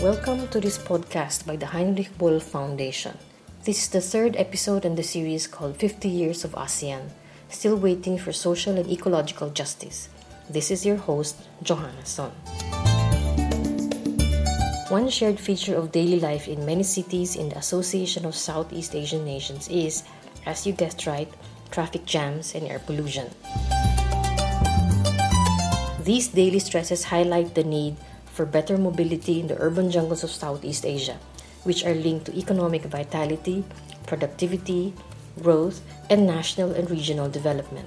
Welcome to this podcast by the Heinrich Böll Foundation. This is the third episode in the series called 50 Years of ASEAN, Still Waiting for Social and Ecological Justice. This is your host, Johanna Son. One shared feature of daily life in many cities in the Association of Southeast Asian Nations is, as you guessed right, traffic jams and air pollution. These daily stresses highlight the need for better mobility in the urban jungles of Southeast Asia, which are linked to economic vitality, productivity, growth, and national and regional development.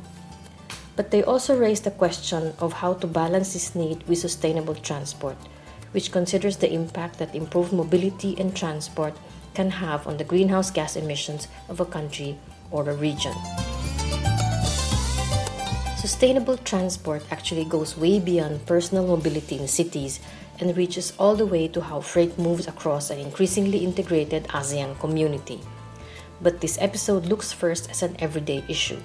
But they also raise the question of how to balance this need with sustainable transport which considers the impact that improved mobility and transport can have on the greenhouse gas emissions of a country or a region. Sustainable transport actually goes way beyond personal mobility in cities and reaches all the way to how freight moves across an increasingly integrated ASEAN community. But this episode looks first as an everyday issue.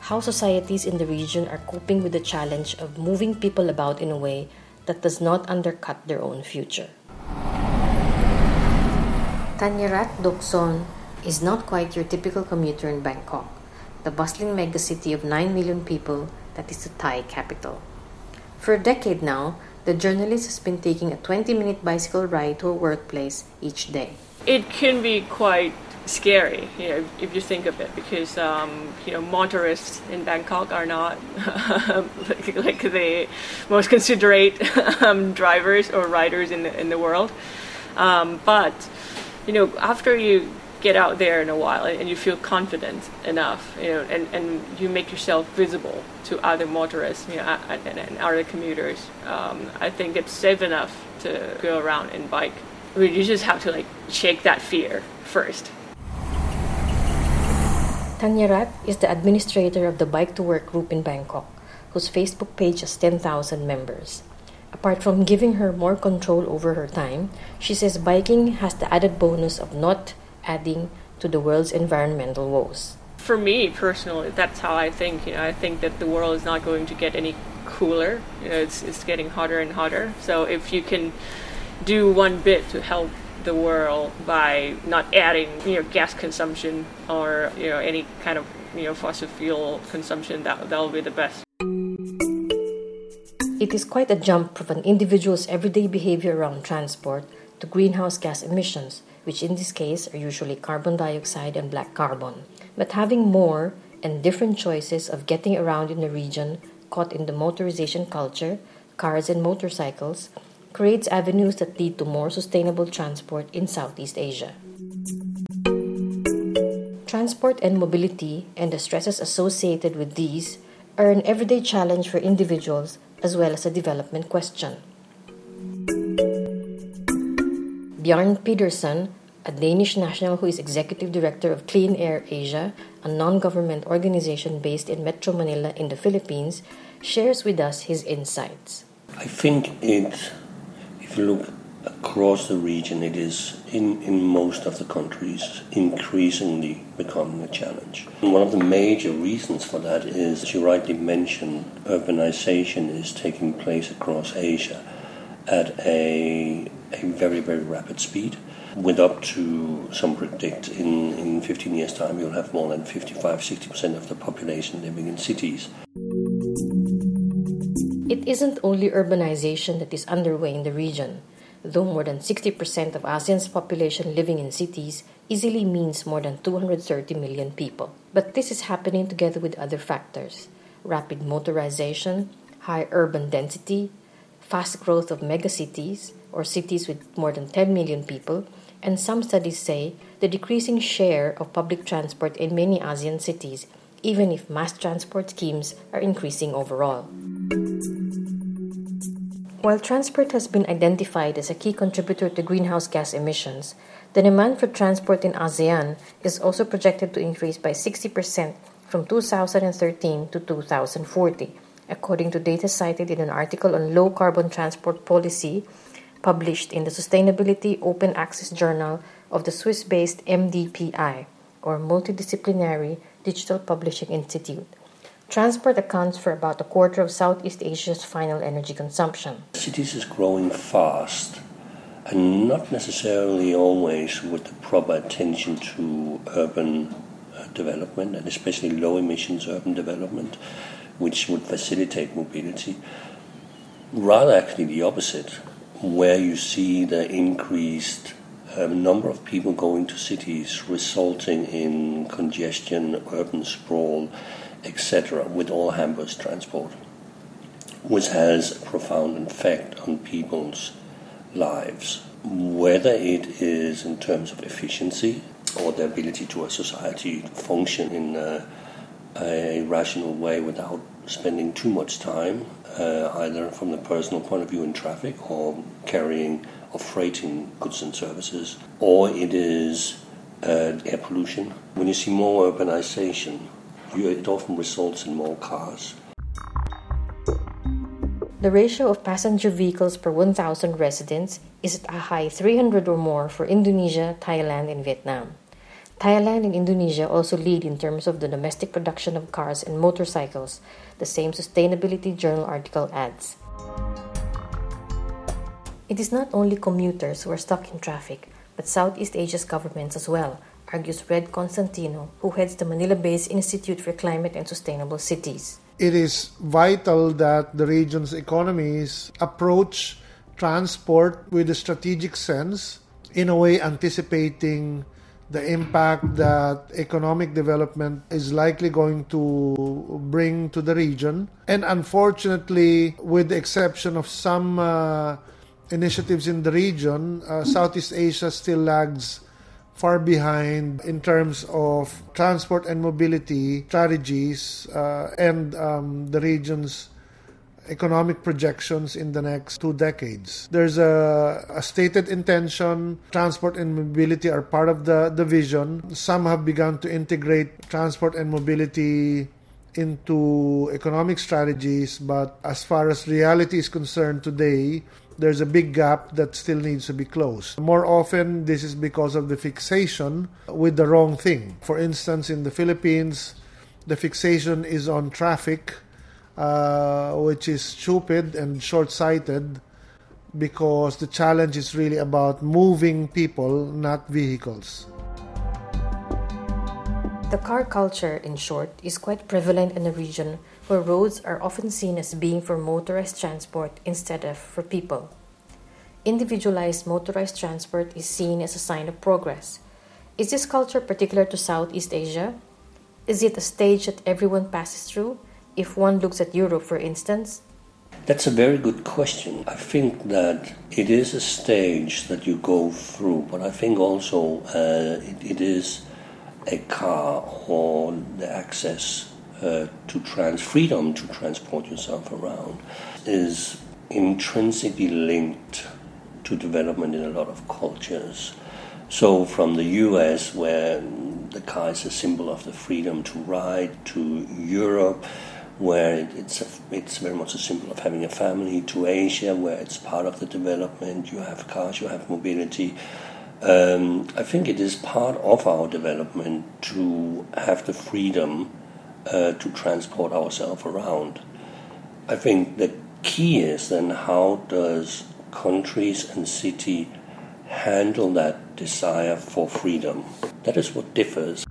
How societies in the region are coping with the challenge of moving people about in a way that does not undercut their own future. Tanyarat Dokson is not quite your typical commuter in Bangkok, the bustling megacity of 9 million people that is the Thai capital. For a decade now, the journalist has been taking a 20 minute bicycle ride to her workplace each day. It can be quite scary, you know, if you think of it, because um, you know motorists in Bangkok are not like, like, the most considerate um, drivers or riders in the in the world. Um, but you know, after you get out there in a while and you feel confident enough, you know, and, and you make yourself visible to other motorists, you know, and, and other commuters, um, I think it's safe enough to go around and bike. I mean, you just have to like shake that fear first. Tanyarat is the administrator of the Bike to Work group in Bangkok, whose Facebook page has 10,000 members. Apart from giving her more control over her time, she says biking has the added bonus of not adding to the world's environmental woes. For me personally, that's how I think. You know, I think that the world is not going to get any cooler. You know, it's it's getting hotter and hotter. So if you can do one bit to help the world by not adding you know gas consumption or you know any kind of you know fossil fuel consumption that that will be the best it is quite a jump from an individual's everyday behavior around transport to greenhouse gas emissions which in this case are usually carbon dioxide and black carbon but having more and different choices of getting around in a region caught in the motorization culture cars and motorcycles creates avenues that lead to more sustainable transport in Southeast Asia. Transport and mobility and the stresses associated with these are an everyday challenge for individuals as well as a development question. Bjarne Pedersen, a Danish national who is executive director of Clean Air Asia, a non government organization based in Metro Manila in the Philippines, shares with us his insights. I think it if you look across the region, it is in, in most of the countries increasingly becoming a challenge. And one of the major reasons for that is, as you rightly mentioned, urbanization is taking place across Asia at a, a very, very rapid speed. With up to, some predict, in, in 15 years' time, you'll have more than 55 60% of the population living in cities. It isn't only urbanization that is underway in the region, though more than 60% of ASEAN's population living in cities easily means more than 230 million people. But this is happening together with other factors rapid motorization, high urban density, fast growth of megacities, or cities with more than 10 million people, and some studies say the decreasing share of public transport in many ASEAN cities, even if mass transport schemes are increasing overall. While transport has been identified as a key contributor to greenhouse gas emissions, the demand for transport in ASEAN is also projected to increase by 60% from 2013 to 2040, according to data cited in an article on low carbon transport policy published in the Sustainability Open Access Journal of the Swiss based MDPI, or Multidisciplinary Digital Publishing Institute. Transport accounts for about a quarter of Southeast Asia's final energy consumption. Cities is growing fast, and not necessarily always with the proper attention to urban uh, development and especially low emissions urban development, which would facilitate mobility. Rather, actually, the opposite, where you see the increased uh, number of people going to cities, resulting in congestion, urban sprawl, etc., with all hampers transport, which has a profound effect on people's lives, whether it is in terms of efficiency or the ability to a society to function in a, a rational way without spending too much time, uh, either from the personal point of view in traffic or carrying or freighting goods and services, or it is uh, air pollution. When you see more urbanization, you, it often results in more cars. The ratio of passenger vehicles per 1,000 residents is at a high 300 or more for Indonesia, Thailand, and Vietnam. Thailand and Indonesia also lead in terms of the domestic production of cars and motorcycles, the same Sustainability Journal article adds. It is not only commuters who are stuck in traffic, but Southeast Asia's governments as well, argues Red Constantino, who heads the Manila based Institute for Climate and Sustainable Cities it is vital that the region's economies approach transport with a strategic sense, in a way anticipating the impact that economic development is likely going to bring to the region. And unfortunately, with the exception of some uh, initiatives in the region, uh, Southeast Asia still lags far behind in terms of transport and mobility strategies uh, and um, the region's economic projections in the next two decades. There's a, a, stated intention, transport and mobility are part of the, the vision. Some have begun to integrate transport and mobility into economic strategies, but as far as reality is concerned today, there's a big gap that still needs to be closed. More often, this is because of the fixation with the wrong thing. For instance, in the Philippines, the fixation is on traffic, uh, which is stupid and short sighted because the challenge is really about moving people, not vehicles. The car culture, in short, is quite prevalent in the region where roads are often seen as being for motorized transport instead of for people. Individualized motorized transport is seen as a sign of progress. Is this culture particular to Southeast Asia? Is it a stage that everyone passes through? If one looks at Europe, for instance, that's a very good question. I think that it is a stage that you go through, but I think also uh, it, it is a car or the access uh, to trans freedom to transport yourself around is intrinsically linked to development in a lot of cultures. So, from the US, where the car is a symbol of the freedom to ride, to Europe, where it's a, it's very much a symbol of having a family, to Asia, where it's part of the development. You have cars, you have mobility. Um, I think it is part of our development to have the freedom uh, to transport ourselves around. I think the key is then how does countries and city handle that desire for freedom? That is what differs.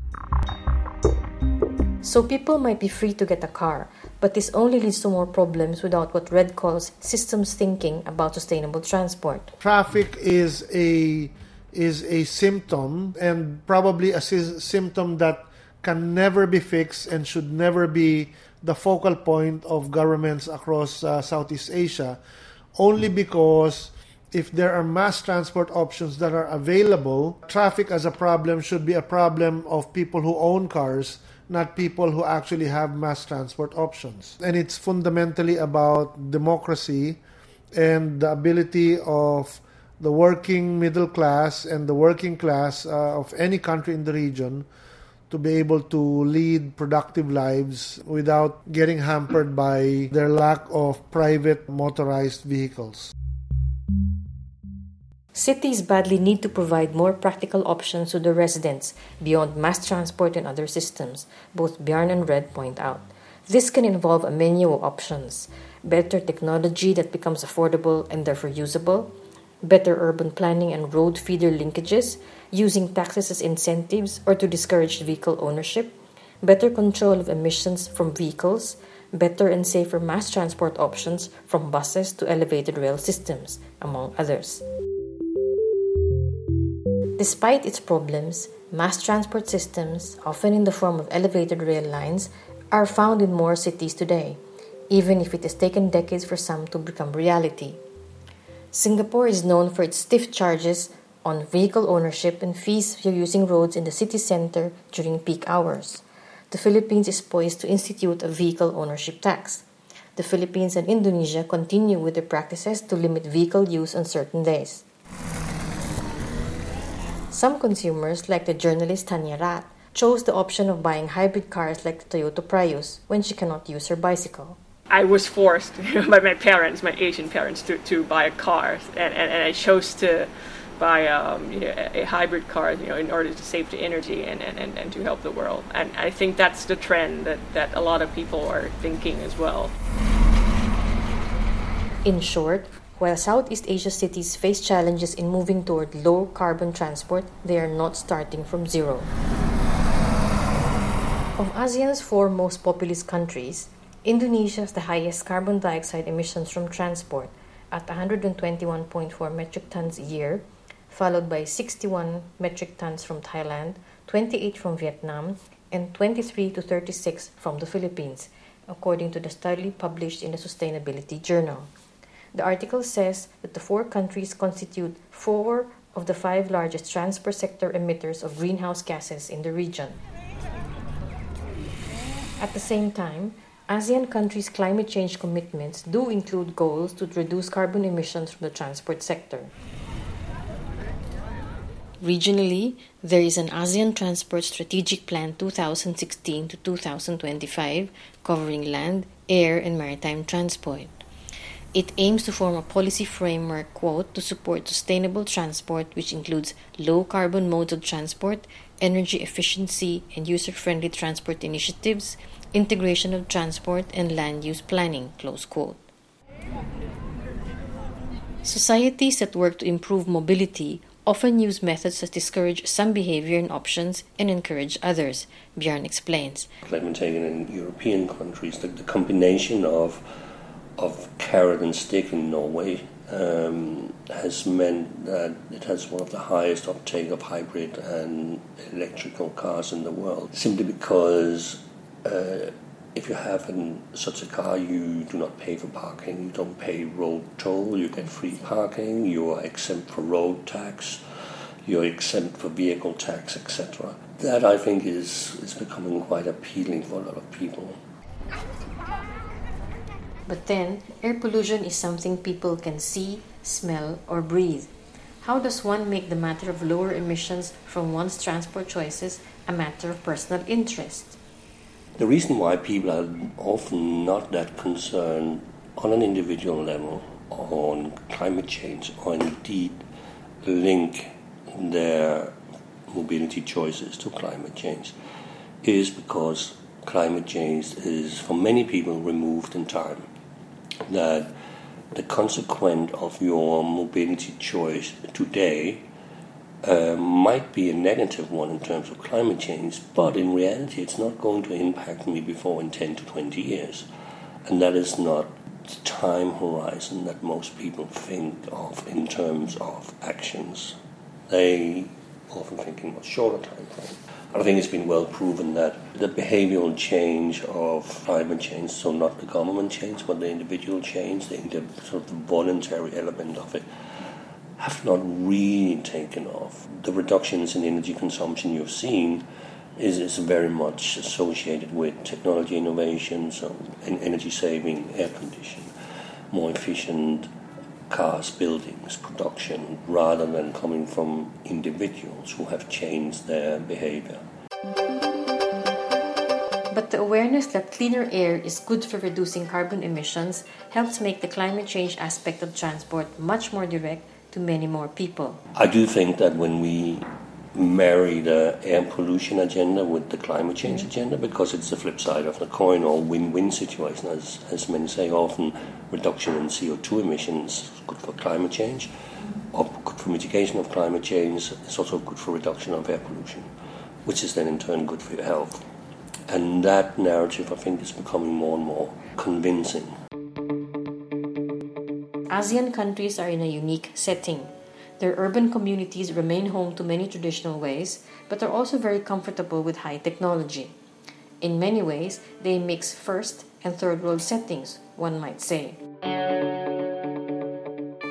So people might be free to get a car, but this only leads to more problems without what Red calls systems thinking about sustainable transport. Traffic is a is a symptom and probably a symptom that can never be fixed and should never be the focal point of governments across uh, Southeast Asia, only because if there are mass transport options that are available, traffic as a problem should be a problem of people who own cars, not people who actually have mass transport options. And it's fundamentally about democracy and the ability of the working middle class and the working class uh, of any country in the region to be able to lead productive lives without getting hampered by their lack of private motorized vehicles. Cities badly need to provide more practical options to the residents beyond mass transport and other systems, both Bjarne and Red point out. This can involve a menu of options, better technology that becomes affordable and therefore usable, better urban planning and road feeder linkages, using taxes as incentives or to discourage vehicle ownership, better control of emissions from vehicles, better and safer mass transport options from buses to elevated rail systems, among others. Despite its problems, mass transport systems, often in the form of elevated rail lines, are found in more cities today, even if it has taken decades for some to become reality. Singapore is known for its stiff charges on vehicle ownership and fees for using roads in the city center during peak hours the Philippines is poised to institute a vehicle ownership tax. The Philippines and Indonesia continue with their practices to limit vehicle use on certain days. Some consumers, like the journalist Tanyarat, chose the option of buying hybrid cars like the Toyota Prius when she cannot use her bicycle. I was forced by my parents, my Asian parents, to, to buy a car, and, and, and I chose to buy um, you know, a, hybrid car, you know, in order to save the energy and, and, and, and to help the world. And I think that's the trend that, that a lot of people are thinking as well. In short, while Southeast Asia cities face challenges in moving toward low carbon transport, they are not starting from zero. Of ASEAN's four most populous countries, Indonesia has the highest carbon dioxide emissions from transport at 121.4 metric tons a year followed by 61 metric tons from Thailand, 28 from Vietnam, and 23 to 36 from the Philippines, according to the study published in the Sustainability Journal. The article says that the four countries constitute four of the five largest transport sector emitters of greenhouse gases in the region. At the same time, ASEAN countries' climate change commitments do include goals to reduce carbon emissions from the transport sector. Regionally, there is an ASEAN Transport Strategic Plan 2016 to 2025 covering land, air, and maritime transport. It aims to form a policy framework quote to support sustainable transport which includes low carbon modes of transport, energy efficiency and user-friendly transport initiatives, integration of transport and land use planning close quote. Societies that work to improve mobility often use methods that discourage some behavior and options and encourage others, Björn explains. Like when in European countries, the, the combination of of carrot and stick in Norway um, has meant that it has one of the highest uptake of hybrid and electrical cars in the world, simply because uh, if you have an, such a car, you do not pay for parking, you don't pay road toll, you get free parking, you are exempt for road tax, you're exempt for vehicle tax, etc. That I think is, is becoming quite appealing for a lot of people. But then, air pollution is something people can see, smell, or breathe. How does one make the matter of lower emissions from one's transport choices a matter of personal interest? The reason why people are often not that concerned on an individual level on climate change or indeed link their mobility choices to climate change is because climate change is for many people removed in time. That the consequence of your mobility choice today uh, might be a negative one in terms of climate change, but in reality, it's not going to impact me before in 10 to 20 years. And that is not the time horizon that most people think of in terms of actions. They often think in a shorter time frame. I think it's been well proven that the behavioral change of climate change, so not the government change, but the individual change, the, sort of the voluntary element of it, have not really taken off. The reductions in energy consumption you've seen is, is very much associated with technology innovation, so energy saving, air conditioning, more efficient cars, buildings, production, rather than coming from individuals who have changed their behavior. But the awareness that cleaner air is good for reducing carbon emissions helps make the climate change aspect of transport much more direct to many more people. I do think that when we marry the air pollution agenda with the climate change agenda because it's the flip side of the coin or win-win situation as, as many say often reduction in CO2 emissions is good for climate change or good for mitigation of climate change it's also good for reduction of air pollution which is then in turn good for your health. And that narrative I think is becoming more and more convincing. ASEAN countries are in a unique setting their urban communities remain home to many traditional ways, but are also very comfortable with high technology. In many ways, they mix first and third world settings, one might say.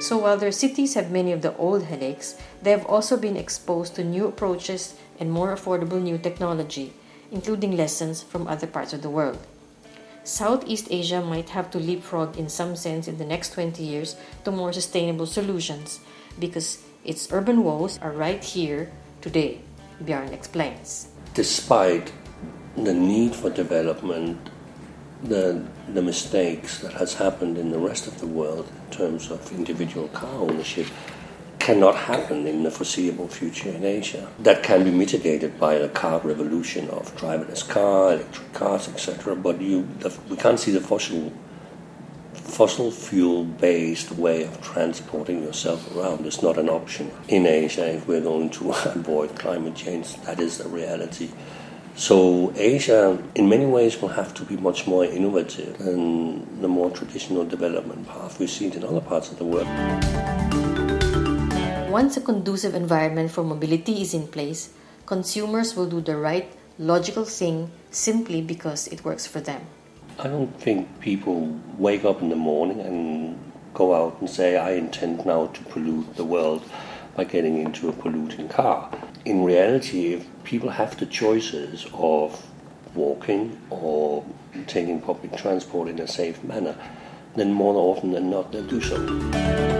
So while their cities have many of the old headaches, they have also been exposed to new approaches and more affordable new technology, including lessons from other parts of the world. Southeast Asia might have to leapfrog in some sense in the next 20 years to more sustainable solutions, because its urban woes are right here today, Bjorn explains. Despite the need for development, the, the mistakes that has happened in the rest of the world in terms of individual car ownership cannot happen in the foreseeable future in Asia. That can be mitigated by the car revolution of driverless car, electric cars, etc. But you, the, we can't see the fossil fossil fuel based way of transporting yourself around is not an option in Asia if we're going to avoid climate change. That is a reality. So, Asia, in many ways, will have to be much more innovative than the more traditional development path we've seen in other parts of the world. Once a conducive environment for mobility is in place, consumers will do the right, logical thing simply because it works for them. I don't think people wake up in the morning and go out and say, I intend now to pollute the world by getting into a polluting car. In reality, if people have the choices of walking or taking public transport in a safe manner, then more often than not they'll do so.